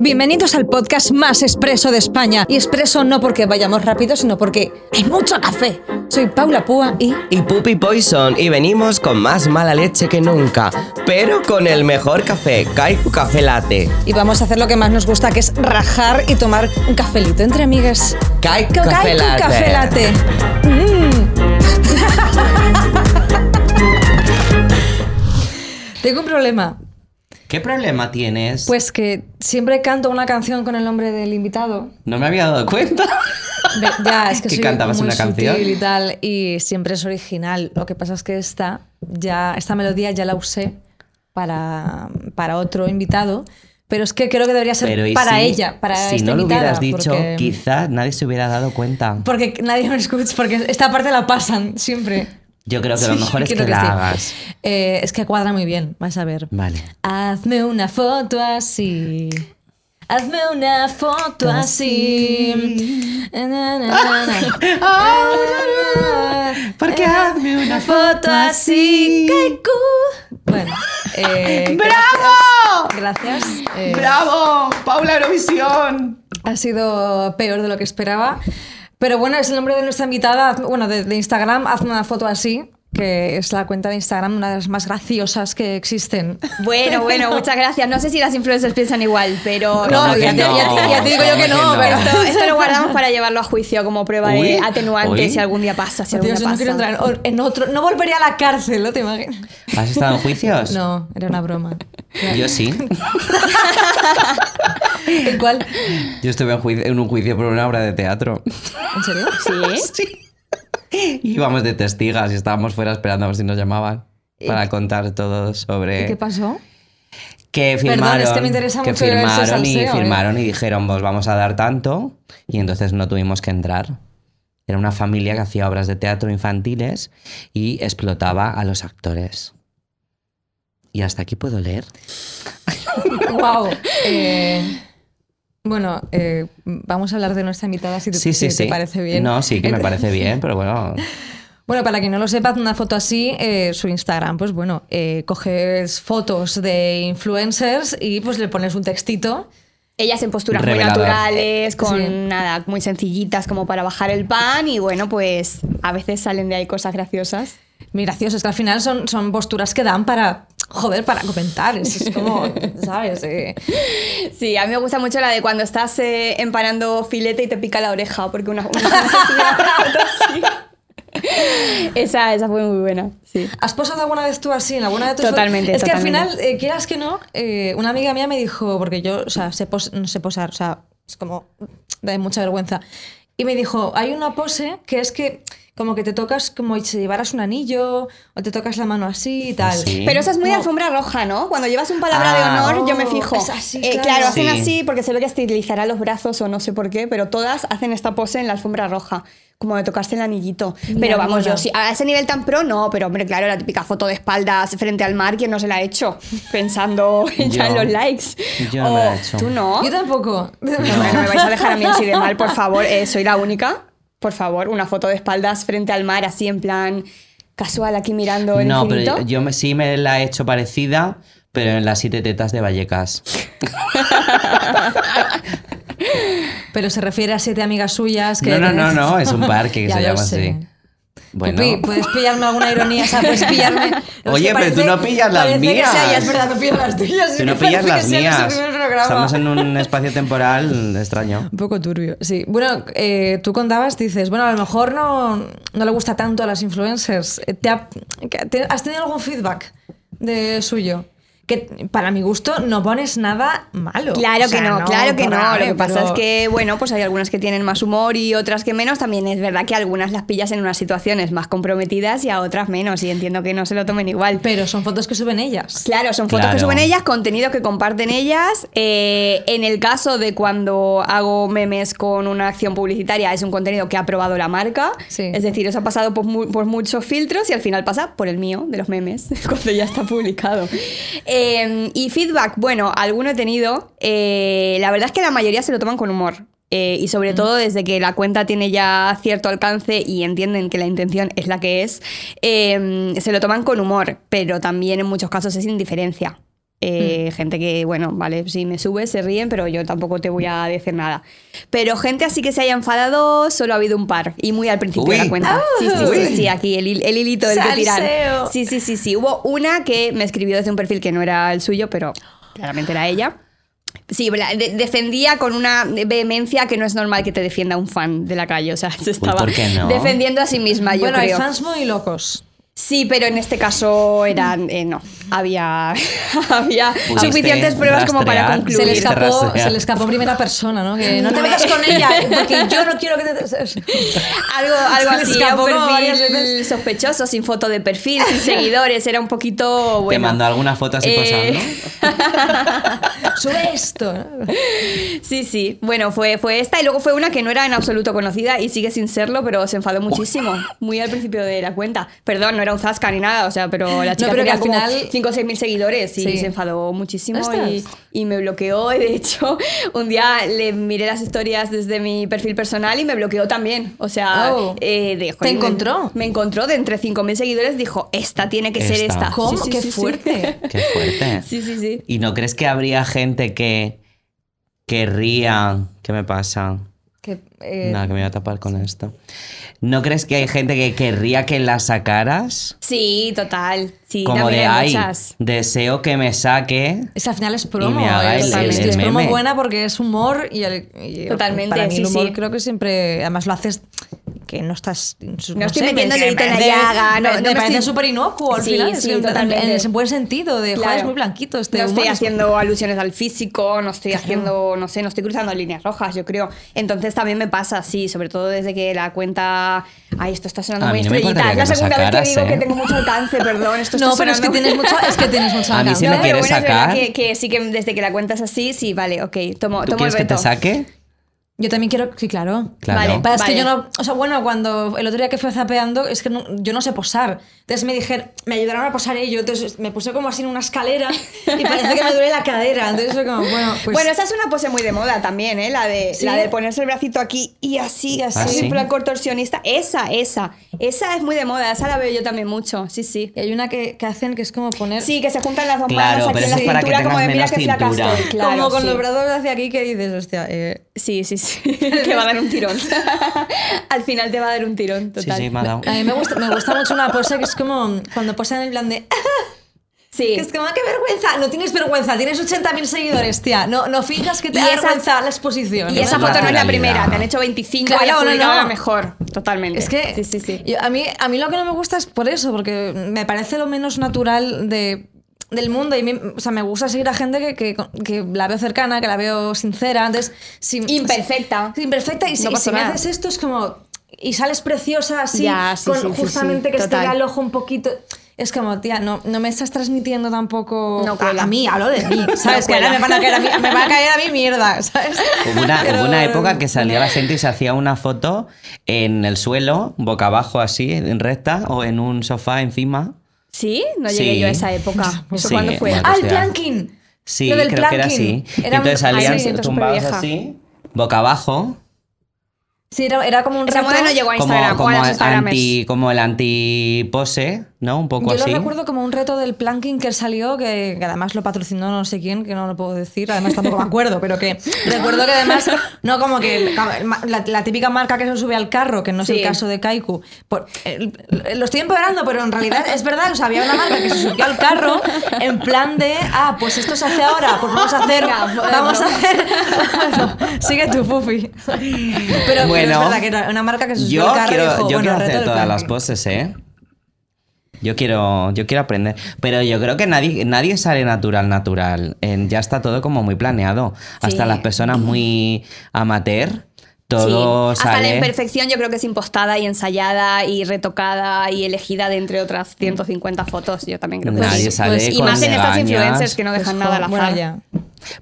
Bienvenidos al podcast más expreso de España. Y expreso no porque vayamos rápido, sino porque hay mucho café. Soy Paula Púa y... Y Puppy Poison, y venimos con más mala leche que nunca, pero con el mejor café, Kaiku Café Latte. Y vamos a hacer lo que más nos gusta, que es rajar y tomar un cafelito entre amigas. Kaiku Kaiku Café Latte. Café Latte. Mm. Tengo un problema. ¿Qué problema tienes? Pues que siempre canto una canción con el nombre del invitado. no me había dado cuenta. Ve- Ya, es que ¿Que soy cantabas muy una canción? y tal, y siempre es original. Lo que pasa es que esta, ya, esta melodía ya la usé para, para otro invitado, pero es que creo que debería ser Pero ¿y para si- ella, para Si esta no lo hubieras dicho, porque, quizás nadie se hubiera dado cuenta. porque nadie me escucha, porque esta parte la pasan siempre. Yo creo que lo mejor es que, quiero la sí. hagas. Eh, es que cuadra muy bien, vas a ver. Vale. Hazme una foto así. Hazme una foto así. Na. Porque hazme una foto así. Kaiku. Bueno. eh, ¡Bravo! Gracias. gracias. Eh, ¡Bravo! ¡Paula Eurovisión! ha sido peor de lo que esperaba. Pero bueno, es el nombre de nuestra invitada, bueno, de, de Instagram, hazme una foto así, que es la cuenta de Instagram, una de las más graciosas que existen. Bueno, bueno, muchas gracias. No sé si las influencers piensan igual, pero No, ¿Cómo ya que te- ya te- ya te digo yo que ¿Cómo no, pero esto, esto lo guardamos para llevarlo a juicio como prueba Uy, de atenuante uy. si algún día pasa. Si algún Dios, día no quiero pasa. entrar en, en otro. No volvería a la cárcel, ¿no te imaginas? ¿Has estado en juicios? No, era una broma. Yo sí. ¿En cuál? Yo estuve en, juicio- en un juicio por una obra de teatro. ¿En serio? Sí. Íbamos de testigas y estábamos fuera esperando a ver si nos llamaban para contar todo sobre... ¿Y qué pasó? Que Perdón, firmaron, es que me interesa que mucho firmaron y salseo, ¿eh? firmaron y dijeron, vos vamos a dar tanto y entonces no tuvimos que entrar. Era una familia que hacía obras de teatro infantiles y explotaba a los actores. Y hasta aquí puedo leer. wow. Bueno, eh, vamos a hablar de nuestra invitada si te, Sí, sí, si sí. te parece bien. No, sí que me parece bien, pero bueno. Bueno, para quien no lo sepa, una foto así, eh, su Instagram, pues bueno, eh, coges fotos de influencers y pues le pones un textito. Ellas en posturas muy naturales, con Sí. nada, muy sencillitas como para bajar el pan y bueno, pues a veces salen de ahí cosas graciosas. Muy gracioso, es que al final son, son posturas que dan para, joder, para comentar. Es, es como, ¿sabes? Eh, Sí, a mí me gusta mucho la de cuando estás eh, empanando filete y te pica la oreja, porque una, una esa, esa fue muy buena, sí. ¿Has posado alguna vez tú así en alguna de tus Totalmente? Es que al final, eh, quieras que no, eh, una amiga mía me dijo, porque yo, o sea, sé pos- no sé posar, o sea, es como, da mucha vergüenza. Y me dijo, hay una pose que es que como que te tocas como si llevaras un anillo o te tocas la mano así y tal. Sí. Pero eso es muy de alfombra roja, ¿no? Cuando llevas un palabra Ah. de honor, yo me Oh, fijo. es así, Eh, claro. claro, hacen Sí. así porque se ve que estilizará los brazos o no sé por qué, pero todas hacen esta pose en la alfombra roja, como de tocarse el anillito. Mira, pero vamos, mola. yo sí, a ese nivel tan pro no, pero hombre, claro, la típica foto de espaldas frente al mar, ¿quién no se la ha hecho? Pensando ya en los likes. Yo no me la he O, hecho. ¿Tú no? Yo tampoco. No, no me vais a dejar a mí así de mal, por favor. Eh, soy la única. Por favor, una foto de espaldas frente al mar, así en plan casual, aquí mirando el No, infinito. pero yo me, sí me la he hecho parecida, pero en las siete tetas de Vallecas. Pero se refiere a siete amigas suyas que... No, no, no, no, es un parque que se llama sé. así. Bueno. Pupi, puedes pillarme alguna ironía, o sea, puedes pillarme. Oye, que pero tú no pillas las que mías. sea, ya es verdad, no pillas las tuyas. Tú no que pillas las que mías. Estamos en un espacio temporal extraño. Un poco turbio, sí. Bueno, eh, tú contabas, dices, bueno, a lo mejor no, no le gusta tanto a las influencers. Eh, ¿Te ha- que- te- ¿Has tenido algún feedback de suyo? Que para mi gusto no pones nada malo. Claro O sea, que no, claro que no. grave, Lo que pasa pero- es que, bueno, pues hay algunas que tienen más humor y otras que menos. También es verdad que algunas las pillas en unas situaciones más comprometidas y a otras menos. Y entiendo que no se lo tomen igual. Pero son fotos que suben ellas. Claro, son fotos que Claro. suben ellas, contenido que comparten ellas. Eh, en el caso de cuando hago memes con una acción publicitaria, es un contenido que ha aprobado la marca. Sí. Es decir, eso ha pasado por, mu- por muchos filtros y al final pasa por el mío, de los memes, cuando ya está publicado. Eh, y feedback, bueno, alguno he tenido. Eh, la verdad es que la mayoría se lo toman con humor. Eh, y sobre todo desde que la cuenta tiene ya cierto alcance y entienden que la intención es la que es, eh, se lo toman con humor, pero también en muchos casos es indiferencia. Eh, Gente que, bueno, vale, si me subes, se ríen, pero yo tampoco te voy a decir nada. Pero gente así que se haya enfadado, solo ha habido un par. Y muy al principio de Uy. la cuenta. Sí, sí, sí, sí, aquí el, el hilito del que tirar. Sí, sí, sí, sí. Hubo una que me escribió desde un perfil que no era el suyo, pero claramente era ella. Sí, de- defendía con una vehemencia que no es normal que te defienda un fan de la calle. O sea, se estaba ¿por qué no? defendiendo a sí misma, yo bueno, hay creo. fans muy locos. Sí, pero en este caso eran. eh, no. Había, había ¿Pudiste suficientes pruebas como para rastrear? concluir. Se le, escapó, rastrear. se le escapó primera persona, ¿no? Que no te metas con ella, porque yo no quiero que te... Algo, algo Se así, escapó un perfil sospechoso, sin foto de perfil, sin seguidores, era un poquito. Bueno, Te mandó alguna foto así Eh, posando. Sube esto. ¿no? Sí, sí. Bueno, fue, fue esta y luego fue una que no era en absoluto conocida y sigue sin serlo, pero se enfadó muchísimo. Muy al principio de la cuenta. Perdón, no era un zasca ni nada, o sea, pero la chica pero que tenía al como final- 5 o 6 mil seguidores y Sí. se enfadó muchísimo y, y me bloqueó. Y de hecho, un día le miré las historias desde mi perfil personal y me bloqueó también. O sea, Oh. eh, de- ¿Te encontró? Me encontró de entre 5 mil seguidores, dijo, esta tiene que ser Esta. ¿Cómo? Sí, sí, Qué sí, sí. fuerte. Qué fuerte. Sí, sí, sí. ¿Y no crees que habría gente que querría... ¿Qué me pasa? Que, eh, Nada, que me voy a tapar con esto. ¿No crees que hay gente que querría que la sacaras? Sí, total. Sí, Como de, hay muchas. deseo que me saque. es, al final es promo. me haga es, el- es- el es promo meme. buena porque es humor y, el, y Totalmente, para mí el sí, humor sí. creo que siempre, además lo haces que no estás... No, estoy sé, metiendo me- el dedito me en la llaga, no- me, no me me parece estoy- súper inocuo al Sí, final. sí, es que. En, en buen sentido, de joder, Claro. es muy blanquito este no humor. estoy es- haciendo alusiones al físico, no estoy haciendo, no sé, no estoy cruzando líneas rojas, yo creo. Entonces también me pasa, sí, sobre todo desde que la cuenta. Ay, esto está sonando A muy no estrellita. Es la segunda vez que digo ¿eh? que tengo mucho alcance, perdón. Esto está No, pero es que tienes mucho, es que tienes mucho A mí alcance. si me No, quieres sacar- que, sí que desde que la cuenta es así, sí, vale, ok, tomo, ¿Tú tomo el quieres que te saque? Yo también quiero, sí, claro. Claro. Vale. Pasa es que Vale. yo no, o sea, bueno, cuando el otro día que fue zapeando, es que no- yo no sé posar. Entonces me dijeron, me ayudaron a posar ellos, entonces me puse como así en una escalera y parece que me duele la cadera. Entonces fue como, bueno, pues... bueno, esa es una pose muy de moda también, ¿eh? La de, Sí. la de ponerse el bracito aquí y así, así, ¿Ah, sí? contorsionista. Esa, esa. Esa es muy de moda, esa la veo yo también mucho, sí, sí. Y hay una que, que hacen que es como poner... Sí, que se juntan las dos Claro, manos aquí pero en la que cintura, como de mira menos qué flaca cintura". estoy. Claro, como con sí. los brazos hacia aquí que dices, hostia, eh, Sí, sí, sí. que va a dar un tirón. Al final te va a dar un tirón, Sí, total. sí, me ha dado. A mí me gusta, me gusta mucho una pose que es como cuando posan en plan de... Sí. Que es como, "Ah, qué vergüenza. No tienes vergüenza, tienes 80.000 seguidores, tía. No, no finjas que te da vergüenza la exposición. Y esa Es foto no es la primera, te han hecho 25 Claro, y has no, no. la mejor. Totalmente. Es que Sí, sí, sí. yo- a, mí, a mí lo que no me gusta es por eso, porque me parece lo menos natural de, del mundo. Y me, o sea, me gusta seguir a gente que, que, que la veo cercana, que la veo sincera. Entonces, si, Imperfecta. si- imperfecta. Y si, No y si me haces esto, es como. Y sales preciosa así, Ya, sí, con sí, justamente sí, que esté el ojo un poquito. Es como, tía, no, no me estás transmitiendo tampoco No a, a mí, hablo de mí, ¿sabes? que ahora me van a caer a mí, me va a caer a mí mierda, ¿sabes? Hubo una, Pero- hubo una época que salía la gente y se hacía una foto en el suelo, boca abajo así, en recta, o en un sofá encima. ¿Sí? No llegué Sí. yo a esa época. ¿Eso Sí, cuándo fue? ¡Ah, el planking! Sí, Lo del creo que era así. Era Entonces salían siento tumbados así, boca abajo, Sí, era, era como un Esa moda no llegó a como, Instagram o a como, anti, como el anti-pose, ¿no? Un poco Yo así. lo recuerdo como un reto del planking que salió, que, que además lo patrocinó no sé quién, que no lo puedo decir, además tampoco me acuerdo, pero que recuerdo que además, no como que la, la típica marca que se sube al carro, que no es Sí. el caso de Kaiku, por- eh, lo estoy empeorando, pero en realidad es verdad, o sea, había una marca que se subió al carro en plan de, ah, pues esto se hace ahora, pues vamos a hacer, bueno. vamos a hacer, bueno, sigue tu pufi. Pero, pero es Bueno, verdad que era una marca que se subió Yo al carro y quiero, dijo, yo bueno, quiero hacer todas las poses, ¿eh? Yo quiero, yo quiero aprender. Pero yo creo que nadie, nadie sale natural, natural. En- ya está todo como muy planeado. Hasta las personas muy amateur, todo sí. Hasta la imperfección yo creo que es impostada y ensayada y retocada y elegida de entre otras 150 fotos. Yo también creo que Nadie sí. sale y con más en estas influencers que no Pues, dejan nada bueno, azar. ya.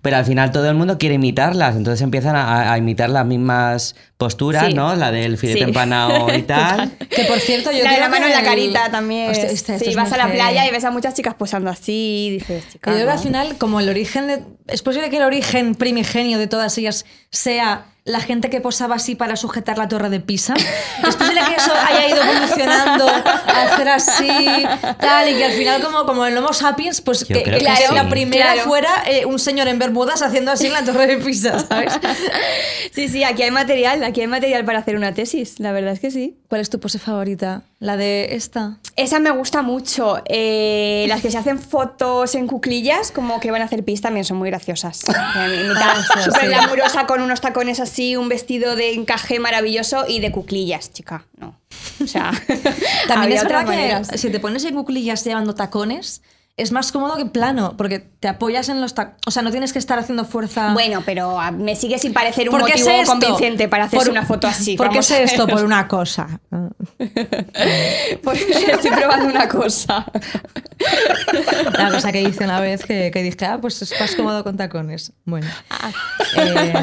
Pero al final todo el mundo quiere imitarlas, entonces empiezan a, a imitar las mismas posturas, Sí. ¿no? La del filete Sí. empanado y tal. Que por cierto, yo la de creo la mano que en la el- carita también. Esta- esto sí, vas a la playa y ves a muchas chicas posando así y dices, Yo chicas. creo que al final, como el origen de. Es posible que el origen primigenio de todas ellas sea la gente que posaba así para sujetar la torre de Pisa. Es posible que eso haya ido evolucionando a hacer así, tal, y que al final, como, como el Homo sapiens, pues que, que que la, sí. la primera Claro. fuera eh, un señor en Bermudas haciendo así en la torre de Pisa, ¿sabes? Sí, sí, aquí hay material, aquí hay material para hacer una tesis, la verdad es que sí. ¿Cuál es tu pose favorita? ¿La de esta? Esa me gusta mucho. Eh, las que se hacen fotos en cuclillas, como que van a hacer pis, también son muy graciosas. Ah, súper glamurosa con unos tacones así, un vestido de encaje maravilloso y de cuclillas, chica. No. O sea, También es verdad maneras. que si te pones en cuclillas llevando tacones, es más cómodo que plano, porque te apoyas en los tacones. O sea, no tienes que estar haciendo fuerza. Bueno, pero a- me sigue sin parecer un ¿Por qué motivo convincente para hacerse Por- una foto así. ¿Por qué sé esto? Por una cosa. Porque estoy probando una cosa. Una cosa que hice una vez que, que dije, ah, pues es más cómodo con tacones. Bueno. Eh,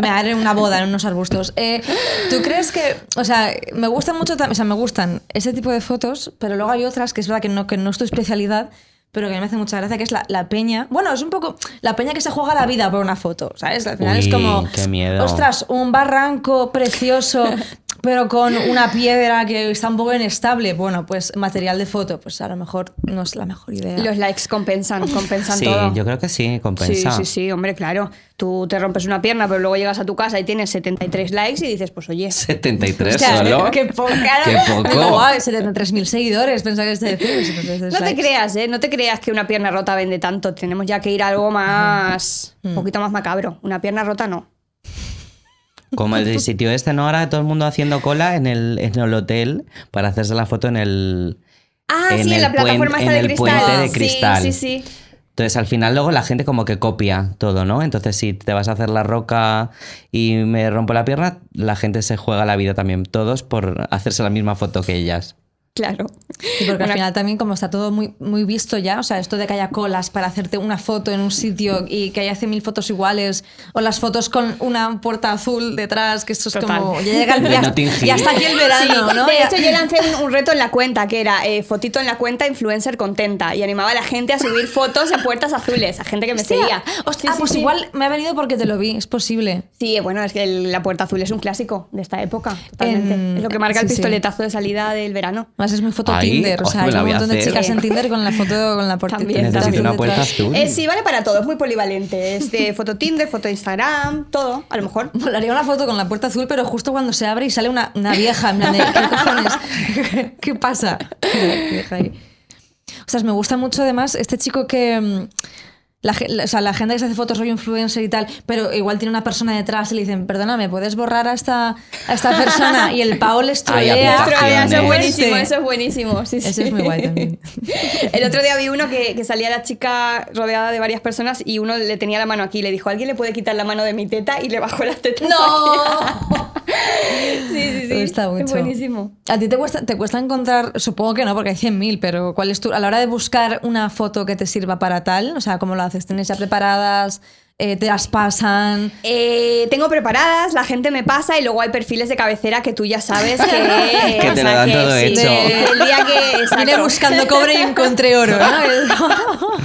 me haré una boda en unos arbustos. Eh, ¿Tú crees que.? O sea, me gustan mucho. O sea, me gustan ese tipo de fotos, pero luego hay otras que es verdad que no, que no es tu especialidad. Pero que me hace mucha gracia, que es la, la peña. Bueno, es un poco la peña que se juega la vida por una foto, ¿sabes? Al final es como. qué miedo. Ostras, un barranco precioso, pero con una piedra que está un poco inestable. Bueno, pues material de foto, pues a lo mejor no es la mejor idea. Los likes compensan, compensan Sí, todo. yo creo que sí, compensa. Sí, sí, sí, hombre, claro. Tú te rompes una pierna, pero luego llegas a tu casa y tienes 73 likes y dices, pues oye, 73 Hostia, solo. Qué poca. Qué poco. Digo, 73.000 seguidores. Pensaba que este decir. 73 no te creas, ¿eh? No te creas que una pierna rota vende tanto. Tenemos ya que ir a algo más, un poquito más macabro. Una pierna rota no. Como el sitio este, ¿no? Ahora todo el mundo haciendo cola en el, en el hotel para hacerse la foto en el... Ah, En sí, en la plataforma de el cristal. puente de Sí, cristal. Sí, sí, Entonces al final luego la gente como que copia todo, ¿no? Entonces si te vas a hacer la roca y me rompo la pierna, la gente se juega la vida también, todos por hacerse la misma foto que ellas. Claro. Y porque al final también como está todo muy, muy visto ya, o sea, esto de que haya colas para hacerte una foto en un sitio y que haya 100.000 fotos iguales, o las fotos con una puerta azul detrás, que esto es Total. como... Ya llega el De ya, está aquí el verano, Sí, ¿no? De hecho, yo lancé un, un reto en la cuenta que era eh, fotito en la cuenta influencer contenta y animaba a la gente a subir fotos en puertas azules, a gente que me Hostia, seguía. hostia, ah, Sí, sí, pues sí. igual me ha venido porque te lo vi, es posible. Sí, bueno, es que el- la puerta azul es un clásico de esta época, totalmente. En- es lo que marca el sí, sí. pistoletazo de salida del verano. Además es muy foto Ahí, Tinder, o sea, hay un montón de chicas en Tinder con la foto con la puerta También, azul una puerta detrás. azul. Eh, sí, vale para todo, es muy polivalente. Es de foto Tinder, foto Instagram, todo, a lo mejor. Molaría una foto con la puerta azul, pero justo cuando se abre y sale una, una vieja, en plan de, ¿qué cojones? ¿Qué pasa? Vieja ahí. O sea, me gusta mucho además este chico que... La, o sea, la gente que se hace fotos rollo influencer y tal, pero igual tiene una persona detrás y le dicen, perdóname, ¿puedes borrar a esta, a esta persona? Y el pavo les trolea. Eso es buenísimo, Este. eso es buenísimo. Sí, sí. es muy guay también. El otro día vi uno que, que salía la chica rodeada de varias personas y uno le tenía la mano aquí. Le dijo, ¿alguien le puede quitar la mano de mi teta? Y le bajó las tetas. ¡No! Sí, sí, sí. Me gusta mucho. buenísimo. ¿A ti te cuesta, te cuesta encontrar, supongo que no, porque hay 100.000, pero ¿cuál es tu, a la hora de buscar una foto que te sirva para tal? O sea, ¿cómo lo haces? ¿Tienes ya preparadas? Eh, ¿Te las pasan? Eh, tengo preparadas, la gente me pasa y luego hay perfiles de cabecera que tú ya sabes que... Que te lo dan todo sí, hecho. de- el día que... Vine buscando cobre y encontré oro, ¿no?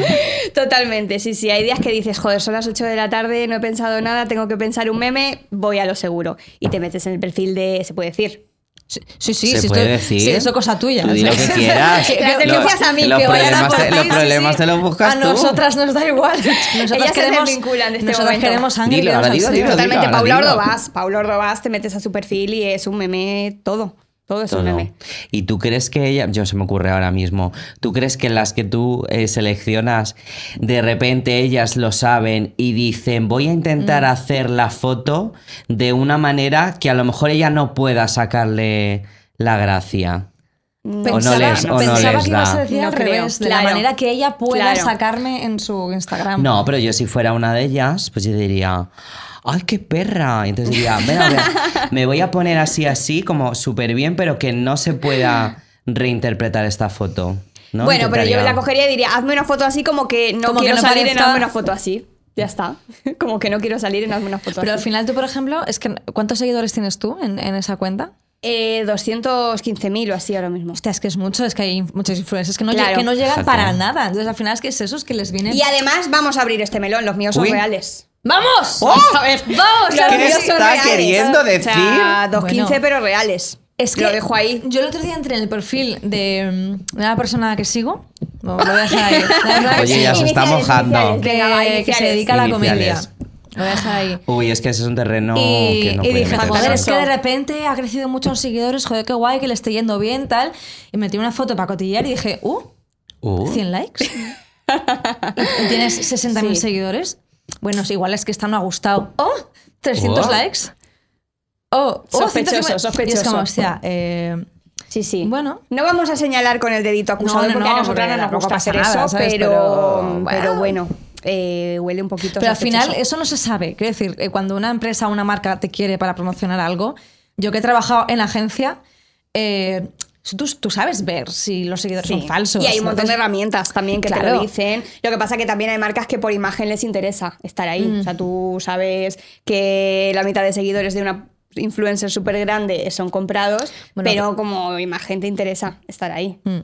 Totalmente, sí, sí. Hay días que dices, joder, son las 8 de la tarde, no he pensado nada, tengo que pensar un meme, voy a lo seguro. Y te metes en el perfil de, se puede decir, Sí, sí, sí. ¿Se sí, puede esto- decir? Sí, eso es cosa tuya. Tú di lo que quieras. Que- que- a mí, los que problemas, por te, los problemas sí. te los buscas A tú. nosotras nos da igual. Nosotras Ellas se queremos, desvinculan de este nosotras momento. queremos sangre. Dilo, queremos ahora dilo, salseo. dilo, Totalmente, Paula. Ordovás. Paula Ordovás, te metes a su perfil y es un meme todo. Todo es un meme. ¿Y tú crees que ella, yo se me ocurre ahora mismo, tú crees que las que tú eh, seleccionas, de repente ellas lo saben y dicen, voy a intentar hacer la foto de una manera que a lo mejor ella no pueda sacarle la gracia? No, O no les- o no pensaba les que ibas a decir No al creo, revés, de claro. la manera que ella pueda Claro. sacarme en su Instagram. No, pero yo si fuera una de ellas, pues yo diría, ¡ay, qué perra! Y entonces diría, "Venga, venga, me voy a poner así, así, como súper bien, pero que no se pueda reinterpretar esta foto. ¿no? Bueno, pero yo la cogería y diría, hazme una foto así como que no Como que quiero no salir en parezca- una foto así. Ya está. Como que no quiero salir en hazme una foto Pero al así. final tú, por ejemplo, es que ¿cuántos seguidores tienes tú en, en esa cuenta? Eh, 215.000 o así ahora mismo. Hostia, es que es mucho, es que hay muchos influencers que no, Claro. que no llegan para nada. Entonces al final es que es eso, es que les viene... Y además vamos a abrir este melón, los míos son reales. ¡Vamos! ¡Oh! A ver, ¡Vamos! ¿Qué está reales. queriendo O sea, decir? 2.15 Bueno. pero reales. Es que Lo dejo ahí. Yo el otro día entré en el perfil de, mm, de una persona que sigo. Lo voy a dejar ahí. Oye, sí, ya se está mojando. que, se dedica a la comedia. Lo voy a dejar ahí. Uy, es que ese es un terreno y, que no y puede dije, joder, es que de repente ha crecido mucho en seguidores, joder, qué guay, que le esté yendo bien, tal. Y metí una foto para cotillar y dije, uh, Uh, 100 likes. y tienes 60.000 Sí. seguidores. Bueno, sí, igual es que esta no ha gustado. Oh, 300 Oh. likes. Oh, oh, Sospechoso, 150. Y es sospechoso. como, hostia, eh, Sí, sí. Bueno. No vamos a señalar con el dedito acusador No, no, porque a no, nosotras no nos gusta hacer nada, eso, ¿sabes? pero, Pero, pero bueno. eh, huele un poquito Pero al final sospechoso. eso no se sabe. Quiero decir, eh, cuando una empresa o una marca te quiere para promocionar algo, yo que he trabajado en agencia, eh, tú, tú sabes ver si los seguidores Sí. son falsos. Y hay un montón de herramientas también que te Claro. lo dicen. Lo que pasa que también hay marcas que por imagen les interesa estar ahí. Mm. O sea, tú sabes que la mitad de seguidores de una influencer súper grande son comprados, Bueno, pero como imagen te interesa estar ahí. mm.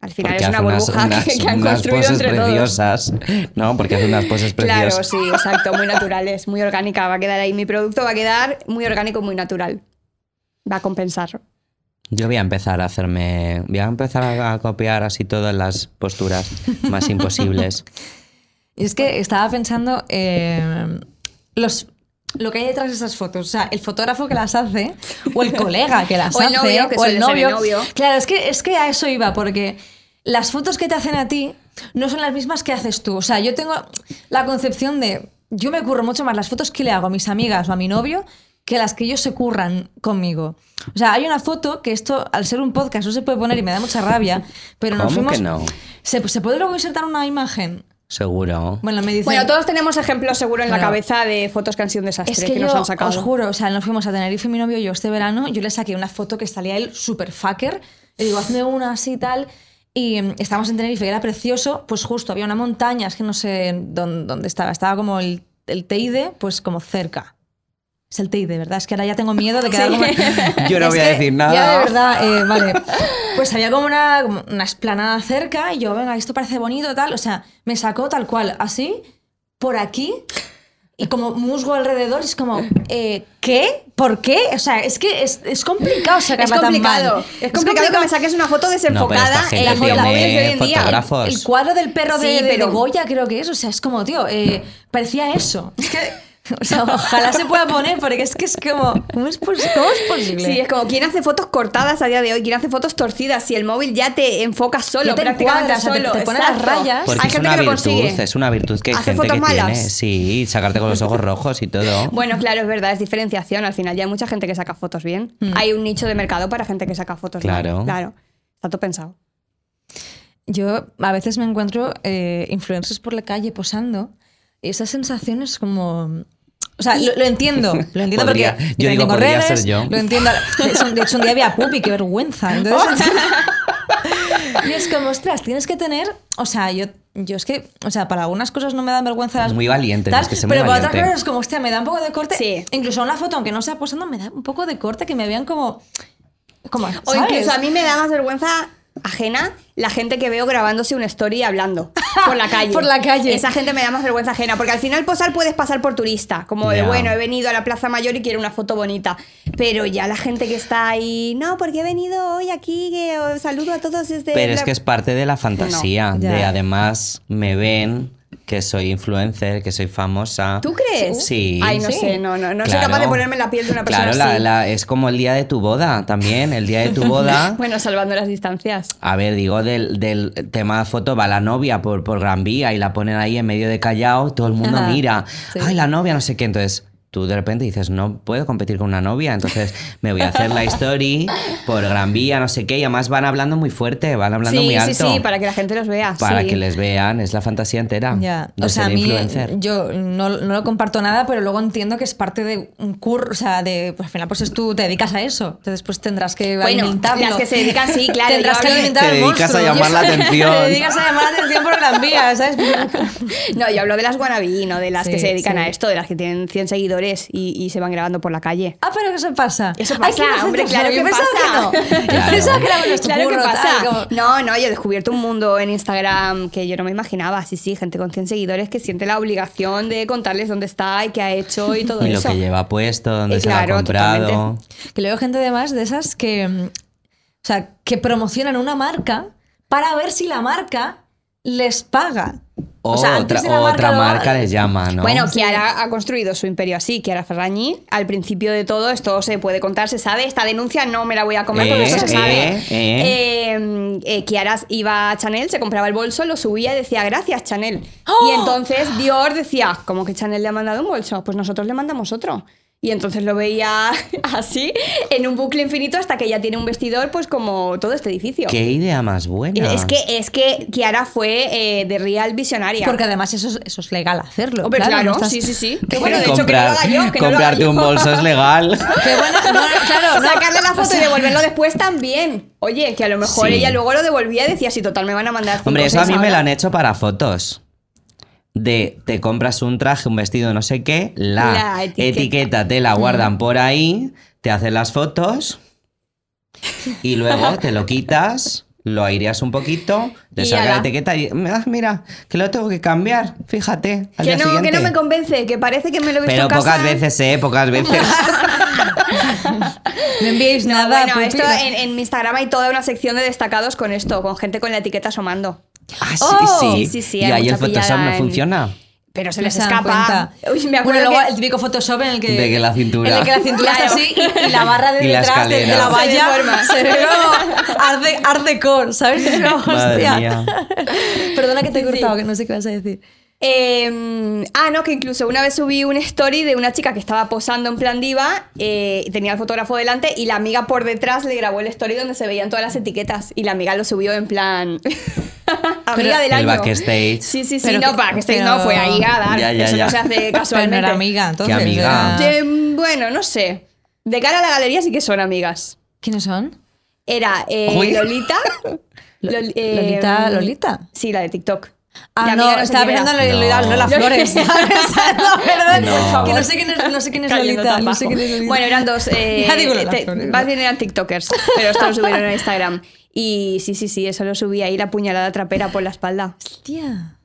Al final porque es una burbuja unas- que, que han unas construido poses entre todos. preciosas. No, porque hace unas poses Claro, preciosas. sí, exacto, muy naturales, muy orgánica. Va a quedar ahí. Mi producto va a quedar muy orgánico, muy natural. Va a compensar. Yo voy a empezar a hacerme. Voy a empezar a, a copiar así todas las posturas más imposibles. Y es que estaba pensando eh, los, lo que hay detrás de esas fotos. O sea, el fotógrafo que las hace, o el colega que las O el hace, novio, que o el novio. novio. Claro, es que, es que a eso iba, porque las fotos que te hacen a ti no son las mismas que haces tú. O sea, yo tengo la concepción de. Yo me curro mucho más las fotos que le hago a mis amigas o a mi novio que las que ellos se curran conmigo. O sea, hay una foto que esto, al ser un podcast, no se puede poner y me da mucha rabia, pero nos ¿Cómo fuimos. que no? ¿Se, ¿Se puede luego insertar una imagen? Seguro. Bueno, me dicen. Bueno, todos tenemos ejemplos seguro en la cabeza de fotos que han sido un desastre Es que, que, nos han sacado. os juro, o sea, nos fuimos a Tenerife, mi novio y yo este verano, yo le saqué una foto que salía él súper fucker, le digo, hazme una así y tal, y mm, estábamos en Tenerife, y era precioso, pues justo había una montaña, es que no sé dónde, dónde estaba, estaba como el, el Teide, pues como cerca. Es el Teide, ¿verdad? Es que ahora ya tengo miedo de quedar Sí. como... Yo no Es voy a decir nada. Ya, de verdad, eh, vale. Pues había como una, como una esplanada cerca y yo, venga, esto parece bonito, tal. O sea, me sacó tal cual, así, por aquí, y como musgo alrededor. Y es como, eh, ¿qué? ¿Por qué? O sea, es que es, es complicado Es sacarla tan complicado. mal. Es complicado que me saques una foto desenfocada esta en la foto de hoy en día. fotógrafos. El cuadro del perro de, Sí, de- pero- de Goya creo que es, o sea, es como, tío, eh, parecía eso. Es que, o sea, ojalá se pueda poner, porque es que es como, ¿cómo es, pos- cómo es posible? Sí, es como quien hace fotos cortadas a día de hoy, quien hace fotos torcidas, si el móvil ya te enfoca solo, Ya te prácticamente encuadra, o sea, te- solo. te pone las rayas. Porque Hay es gente una que lo virtud, consigue. es una virtud que hay ¿Hace gente que fotos malas? tiene. Sí, sacarte con los ojos rojos y todo. Bueno, claro, es verdad, es diferenciación. Al final ya hay mucha gente que saca fotos bien. Hay un nicho de mercado para gente que saca fotos Claro. mal. Claro. Está todo pensado. Yo a veces me encuentro eh, influencers por la calle posando esa sensación es como... O sea, lo, lo entiendo, lo entiendo Podría- porque yo digo, tengo podría redes, ser yo. lo entiendo. Es un- De hecho, un día había pupi, qué vergüenza. Entonces, y es como, ostras, tienes que tener... O sea, yo, yo es que, o sea, para algunas cosas no me dan vergüenza las... Muy valiente, tal, tienes que muy pero para otras cosas es como, hostia, me da un poco de corte. Sí. Incluso una foto, aunque no sea posando, me da un poco de corte que me vean como... como O ¿sabes? incluso a mí me da más vergüenza ajena la gente que veo grabándose una story y hablando por la calle. Por la calle. Esa gente me da más vergüenza ajena, porque al final posar puedes pasar por turista, como de bueno, he venido a la Plaza Mayor y quiero una foto bonita. Pero ya la gente que está ahí, no, porque he venido hoy aquí, que os saludo a todos desde. Pero es la-". que es parte de la fantasía. No, de además me ven que soy influencer, que soy famosa. ¿Tú crees? Sí. Ay, no Sí. sé, no, no, no soy capaz de ponerme en la piel de una persona Claro, la- así. la- es como el día de tu boda también. El día de tu boda. Bueno, salvando las distancias. A ver, digo, del, del tema de foto va la novia por, por Gran Vía y la ponen ahí en medio de Callao, todo el mundo Ajá, mira, sí. ay, la novia, no sé qué. Entonces tú de repente dices, no puedo competir con una novia, entonces me voy a hacer la story por Gran Vía, no sé qué, y además van hablando muy fuerte, van hablando Sí, muy sí, alto. sí, para que la gente los vea. para sí. que les vean, es la fantasía entera Ya, de o sea, a mí influencer. yo no, no lo comparto nada, pero luego entiendo que es parte de un curro, o sea, de, pues al final pues es tú te dedicas a eso, entonces pues tendrás que Bueno, alimentarlo. las que se dedican, sí, claro, Tendrás que alimentar Te al dedicas a llamar la atención. Te dedicas a llamar la atención por Gran Vía, ¿sabes? No, yo hablo de las wannabe, no de las Sí, que se dedican sí. a esto, de las que tienen 100 seguidores y, y se van grabando por la calle. Ah, pero eso pasa. Eso Ay, pasa, inocente hombre, claro que pasa. que no. Claro. pensaba que era Claro que pasa. como- No, no, yo he descubierto un mundo en Instagram que yo no me imaginaba. Sí, sí, gente con 100 seguidores que siente la obligación de contarles dónde está y qué ha hecho y todo Y lo eso. que lleva puesto, dónde Eh, se lo ha claro, comprado. totalmente. Que luego gente además de esas que, mm, o sea, que promocionan una marca para ver si la marca les paga. O, sea, antes otra, de la otra lo- marca les llama, ¿no? Bueno, Kiara ha construido su imperio así, Kiara Ferrañi. Al principio de todo, esto se puede contar, se sabe. Esta denuncia no me la voy a comer porque Eh, eso se eh, sabe. eh. Eh, eh, Kiara iba a Chanel, se compraba el bolso, lo subía y decía gracias, Chanel. ¡Oh! Y entonces Dior decía, ¿cómo que Chanel le ha mandado un bolso? Pues nosotros le mandamos otro. Y entonces lo veía así, en un bucle infinito, hasta que ya tiene un vestidor, pues como todo este edificio. Qué idea más buena. Es que, es que Kiara fue eh, de real visionaria. Porque además eso es, eso es legal hacerlo. Hombre, claro, no estás- sí, sí, sí. Que bueno, de hecho, que no lo haga yo, que no lo haga comprarte yo. un bolso es legal. Qué buena, no, claro, no. Sacarle la foto y devolverlo después también. Oye, que a lo mejor Sí. ella luego lo devolvía y decía, sí, total, me van a mandar cinco Hombre, eso a mí me lo ahora". han hecho para fotos. De te compras un traje, un vestido, no sé qué, la, La etiqueta. etiqueta. te la guardan por ahí, te hacen las fotos y luego te lo quitas, lo aireas un poquito, Y sacas la etiqueta y ah, mira, que lo tengo que cambiar, fíjate. Al Que día no, que no me convence, que parece que me lo he visto Pero en casa. pocas veces, eh, pocas veces. No enviéis No, nada. bueno, esto en, en mi Instagram hay toda una sección de destacados con esto, con gente con la etiqueta asomando. Ah, sí, Oh, sí. sí, sí, sí, y ahí el Photoshop no en- funciona. Pero se les escapa. Uy, me acuerdo bueno, luego que- el típico Photoshop en el que... De que la cintura. En el que la cintura Claro. está así y, y la barra de Y la detrás de, de la valla se ve como art, de- art deco, ¿sabes? Es como, Madre hostia. mía. Perdona que te he Sí. cortado, que no sé qué vas a decir. Eh, ah, no, que incluso una vez subí un story de una chica que estaba posando en plan diva, eh, tenía el fotógrafo delante y la amiga por detrás le grabó el story donde se veían todas las etiquetas y la amiga lo subió en plan amiga del el backstage. Sí, sí, sí, Pero no, que- backstage pero- no, fue ahí a dar, Ya, ya, eso ya. no se hace Pero no casualmente. era amiga, entonces. amiga? era- Eh, bueno, no sé. De cara a la galería sí que son amigas. ¿Quiénes son? Era eh. Lolita. Lo- Lol- eh, Lolita, ¿Lolita? Sí, la de TikTok. Ah, no, estaba pensando en Lola, No. Lola Flores. Estaba pensando, perdón, No. que no sé quién es, no sé quién es Lolita. No sé quién es Lolita. Bueno, eran dos. eh, Ya digo Lola te- Flores, más bien eran TikTokers, pero esto lo subieron a Instagram. Y sí, sí, sí, eso lo subí ahí, la puñalada trapera por la espalda. Hostia.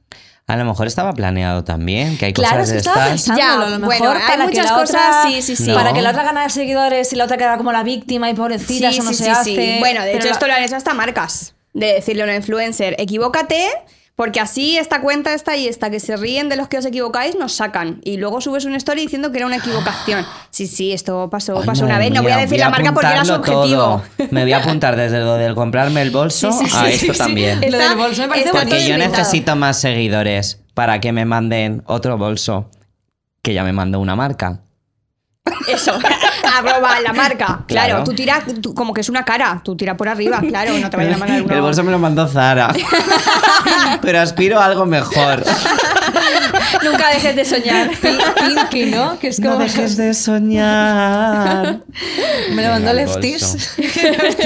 A lo mejor estaba planeado también, que hay Claro, cosas que de estaba estas. pensándolo. Ya, a lo mejor bueno, hay para que muchas la cosas, otra, sí, sí, sí. Para que la otra ganara seguidores y la otra quedara como la víctima y pobrecita, eso no se hace. Bueno, de Pero hecho, la- esto lo han hecho hasta marcas. De decirle a una influencer, equivócate, porque así esta cuenta, esta y esta, que se ríen de los que os equivocáis, nos sacan. Y luego subes una story diciendo que era una equivocación. Sí, sí, esto pasó, Ay, pasó una vez. No voy a decir la marca porque era su apuntarlo objetivo. todo. Me voy a apuntar desde lo del comprarme el bolso Sí, sí, a sí, esto sí, sí. también. Lo del bolso me parece. Porque yo inventado. necesito más seguidores para que me manden otro bolso que ya me mandó una marca. Eso, arroba la marca. Claro, Claro. tú tiras, como que es una cara, tú tira por arriba, claro, no te vayan a mandar uno. El bolso me lo mandó Zara. Pero aspiro a algo mejor. Nunca dejes de soñar. Pinky, ¿no? Que es como... No dejes de soñar. Me lo mandó Lefties.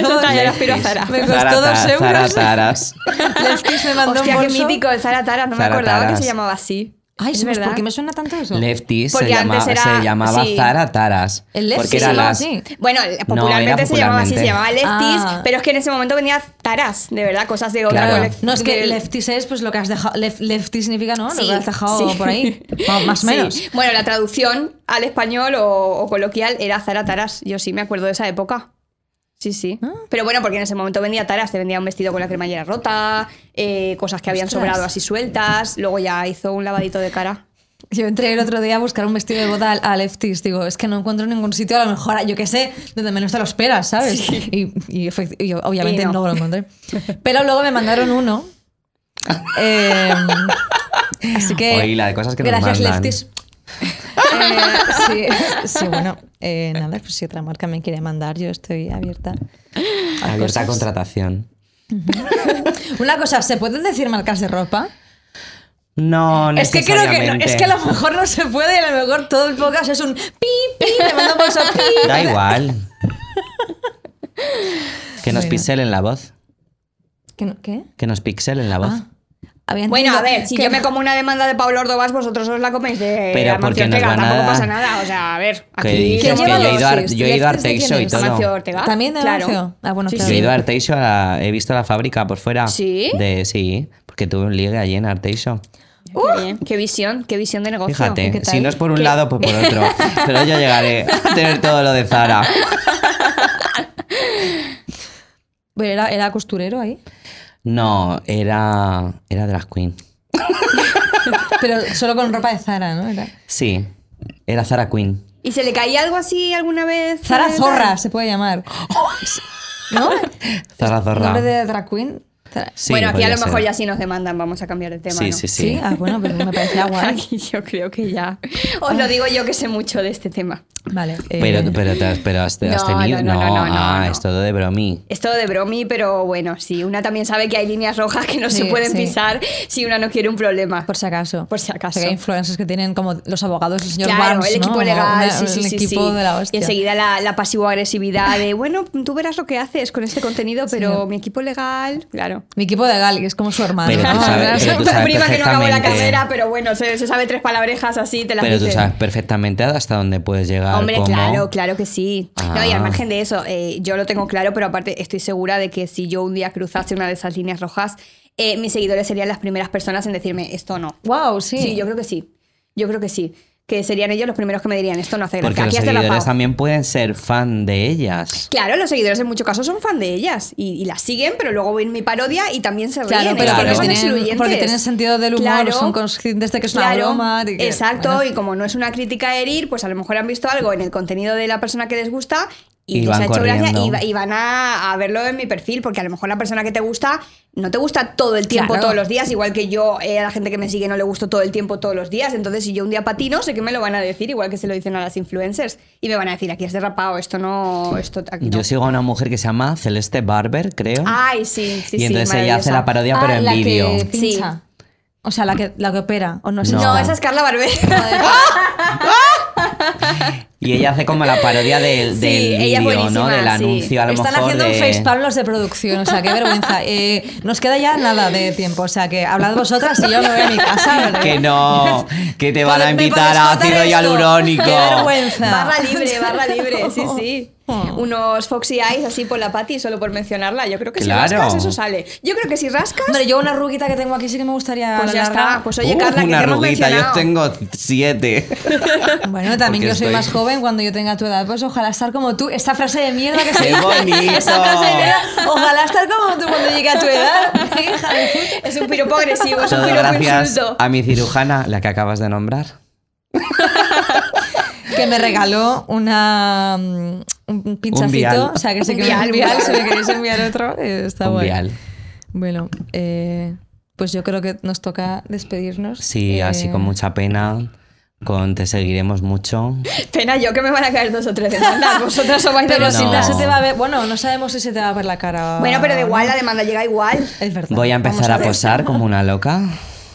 Total, ya lo aspiro a Zara. Me costó Zara, dos euros. Zara, Taras. Lefties me mandó Hostia, un qué bolso. mítico, el Zara Taras, no me Zara acordaba que Taras. se llamaba así. Ay, es verdad. ¿por qué me suena tanto eso? Lefties se, Porque llama- antes era- se llamaba sí. Zara Taras. El Lefties porque se era llamaba las, así. Bueno, popularmente era se llamaba así, se llamaba Lefties, Ah. pero es que en ese momento venía Taras, de verdad, cosas de otra Claro. No, es que lefties es pues lo que has dejado. lef- lefty significa, ¿no? Sí, lo que has dejado sí. por ahí. O más o Sí. menos. Bueno, la traducción al español o, o coloquial era Zara Taras. Yo sí me acuerdo de esa época. Sí, sí. Ah. Pero bueno, porque en ese momento vendía taras, te vendía un vestido con la cremallera rota, eh, cosas que habían Ostras. sobrado así sueltas, luego ya hizo un lavadito de cara. Yo entré el otro día a buscar un vestido de boda a, Lefties. Digo, es que no encuentro en ningún sitio, a lo mejor, yo qué sé, donde menos te lo esperas, ¿sabes? Y, y y obviamente Y no. no. lo encontré. Pero luego me mandaron uno. Eh, así que. Oí la de cosas que nos Gracias, mandan. Lefties. Eh, sí, sí, bueno, eh, nada, pues si otra marca me quiere mandar, yo estoy abierta. a Abierta a contratación. Una cosa, ¿se pueden decir marcas de ropa? No, Es que creo que no, es que a lo mejor no se puede y a lo mejor todo el podcast es un pi, pi, te mando un bolso pi. Da igual. que nos Bueno. pixelen la voz. ¿Qué? no- ¿Qué? Que nos pixelen la voz. Ah. Bueno, a ver, si que- yo me como una demanda de Pablo Ordovás, vosotros os la coméis de Pero Amancio Ortega, van a tampoco pasa nada. O sea, a ver, ¿Qué aquí Que yo he ido a, yo he ido a ¿Este de quién Arteixo y todo. Amancio Ortega. ¿También de claro. Ah, bueno, Sí, claro. Yo he ido a Arteixo, a- he visto la fábrica por fuera. ¿Sí? De, sí, porque tuve un ligue allí en Arteixo. Qué, bien. qué visión, qué visión de negocio. Fíjate, si no es por un ¿Qué- lado, pues por otro. Pero yo llegaré a tener todo lo de Zara. Era, era costurero ahí. No, era, era drag queen. Pero solo con ropa de Zara, ¿no? Era... Sí, era Zara Queen. ¿Y se le caía algo así alguna vez? Zara Eh, Zorra se puede llamar. ¿No? Zara Zorra. ¿Nombre de drag queen? Sí, bueno, aquí a lo mejor ser. ya sí nos demandan, vamos a cambiar de tema. Sí, ¿no? sí, Sí, sí. ah, bueno, pero me parecía guay. Aquí yo creo que ya. Os lo digo yo que sé mucho de este tema. Vale. eh, Pero, pero, te has, pero has, has No, tenido. no, no, no, no, ah, no. es todo de bromi. Es todo de bromi, pero bueno, sí, una también sabe que hay líneas rojas que no se Sí, pueden sí. pisar si una no quiere un problema. Por si acaso. Por si acaso. Porque hay influencers que tienen como los abogados del señor Claro, Barnes, el equipo legal, una- sí, sí, el sí. equipo sí. de la hostia. Y enseguida la, la pasivo-agresividad de, bueno, tú verás lo que haces con este contenido, pero Sí. mi equipo legal, claro. Mi equipo de Gali, que es como su hermano. Pero tú ¿no? sabes- pero tú sabes prima que no acabó la carrera, pero bueno, se, se sabe tres palabrejas así, te las Pero tú dice. sabes perfectamente hasta dónde puedes llegar. Hombre, cómo- claro, claro que sí. No, y al Ah. margen de eso, eh, yo lo tengo claro, pero aparte estoy segura de que si yo un día cruzase una de esas líneas rojas, eh, mis seguidores serían las primeras personas en decirme esto no. Wow, sí. Sí. yo creo que sí. Yo creo que sí. Que serían ellos los primeros que me dirían esto no hace Porque gracia. los Aquí has seguidores también pueden ser fan de ellas. Claro, los seguidores en muchos casos son fan de ellas y, y las siguen, pero luego ven mi parodia y también se ríen. Claro, es pero que Claro. no porque, son tienen, porque tienen sentido del humor, Claro. son conscientes de que es una Claro, broma. que- exacto, bueno. y como no es una crítica a herir, pues a lo mejor han visto algo en el contenido de la persona que les gusta y, Y les van ha hecho gracia y, va- y van a, a verlo en mi perfil, porque a lo mejor la persona que te gusta no te gusta todo el tiempo, Claro. todos los días, igual que yo eh, a la gente que me sigue no le gusto todo el tiempo, todos los días. Entonces, si yo un día patino, sé que me lo van a decir, igual que se lo dicen a las influencers, y me van a decir, aquí has derrapado, esto no, esto aquí no. Yo sigo a una mujer que se llama Celeste Barber, creo. Ay, sí, sí, y sí. entonces ella hace la parodia, pero Ah, en la vídeo. pincha. O sea, la que, la que opera. O no sé. No. No, esa es Carla Barber. Y ella hace como la parodia del, vídeo, ¿no? Del sí. anuncio, a lo Están mejor haciendo de... un facepalm los de producción, o sea, qué vergüenza. Eh, nos queda ya nada de tiempo, o sea, que hablad vosotras y yo me voy a mi casa. porque- Que no, que te van a ¿Me invitar a ácido esto? hialurónico. Qué vergüenza. Barra libre, barra libre, sí, sí. Unos Foxy Eyes así por la pati, solo por mencionarla. Yo creo que Claro. si rascas, eso sale. Yo creo que si rascas, Hombre, yo una ruguita que tengo aquí sí que me gustaría pues ya está. Pues oye, Uh, Carla, que una hemos arruguita, yo tengo siete. Bueno, también Porque yo soy estoy- más joven cuando yo tenga tu edad. Pues ojalá estar como tú. Esta frase de mierda que se ¡Qué dice. bonito! Esa frase de mierda. Ojalá estar como tú cuando llegue a tu edad. Es un piropo agresivo, es un Todo piropo gracias insulto. a mi cirujana, la que acabas de nombrar. que me regaló una mm, un pinchacito, Un o sea que sé Un que vial, un vial, un si me queréis enviar otro, eh, está Un guay. vial. Bueno, eh, pues yo creo que nos toca despedirnos. Sí, Eh, así con mucha pena. Con te seguiremos mucho. Pena yo que me van a caer dos o tres demandas. Vosotras os vais de Pero los No. se te va a ver, bueno, no sabemos si se te va a ver la cara. Bueno, pero da igual, la demanda llega igual. Es verdad. Voy a empezar Vamos a a posar como una loca.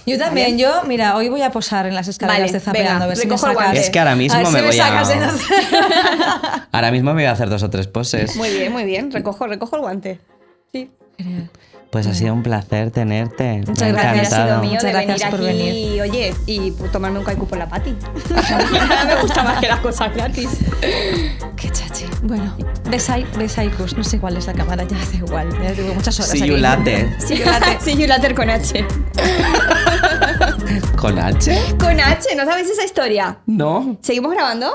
Yo también, yo, mira, hoy voy a posar en las escaleras Vale, de Zapeando, venga, a ver si me sacas. Es que ahora mismo a ver me si voy a- sacas Ahora mismo me voy a hacer dos o tres poses. Muy bien, muy bien. Recojo, recojo el guante. Sí. Pues ha sido un placer tenerte. Muchas me ha gracias, Ha encantado. sido mío Muchas de gracias venir por aquí venir. y, oye, y pues, tomarme un caicu por la pati. Nada me gusta más que las cosas gratis. Qué chachi. Bueno, besai, besaicus, no sé cuál es la cámara, ya da igual. Ya tengo muchas horas See aquí. you later. Sí, you later. Sí, you later con H. ¿Con H? Con H, ¿no sabéis esa historia? No. ¿Seguimos grabando?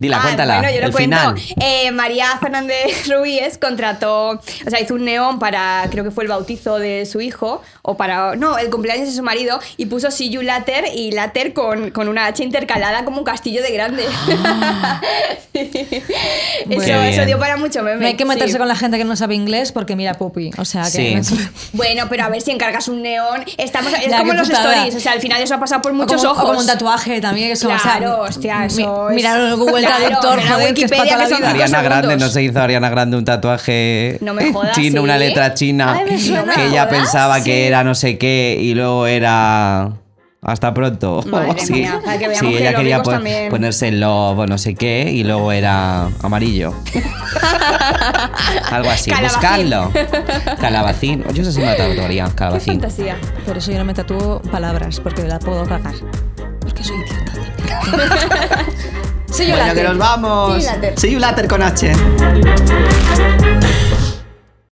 Dila, Ah, cuéntala. Bueno, yo lo el cuento. final. Eh, María Fernández Ruiz contrató, o sea, hizo un neón para, creo que fue el bautizo de su hijo, o para, no, el cumpleaños de su marido, y puso See You Later y Later con, con una H intercalada como un castillo de grande. eso, Qué eso dio para mucho meme. No hay que meterse sí. con la gente que no sabe inglés porque mira Pupi. O sea que. Sí. Bueno, pero a ver si encargas un neón. Estamos, es Ya, como los putada. stories, o sea, al final eso ha pasado por O muchos como, ojos. o como un tatuaje también. Eso, o sea, Claro, hostia, mi- eso es- Mirar el Google Claro, Traductor, joder, que es para Wikipedia, toda la que son vida. Ariana Grande, no se hizo Ariana Grande un tatuaje No me jodas, chino, ¿sí? una letra china, Ay, suena. que ella ¿No me pensaba jodas? que Sí. era no sé qué y luego era Hasta pronto. Madre sí, mía, para que veamos sí, que ella quería también. ponerse lobo, no sé qué, y luego era amarillo. Algo así, Calabacín. buscadlo. Calabacín. Yo eso sí me tatuaría, Qué calabacín. fantasía. Por eso yo no me tatúo palabras, porque la puedo cagar. Porque soy idiota también. soy yo Bueno, que nos vamos. See you later. See you later con H.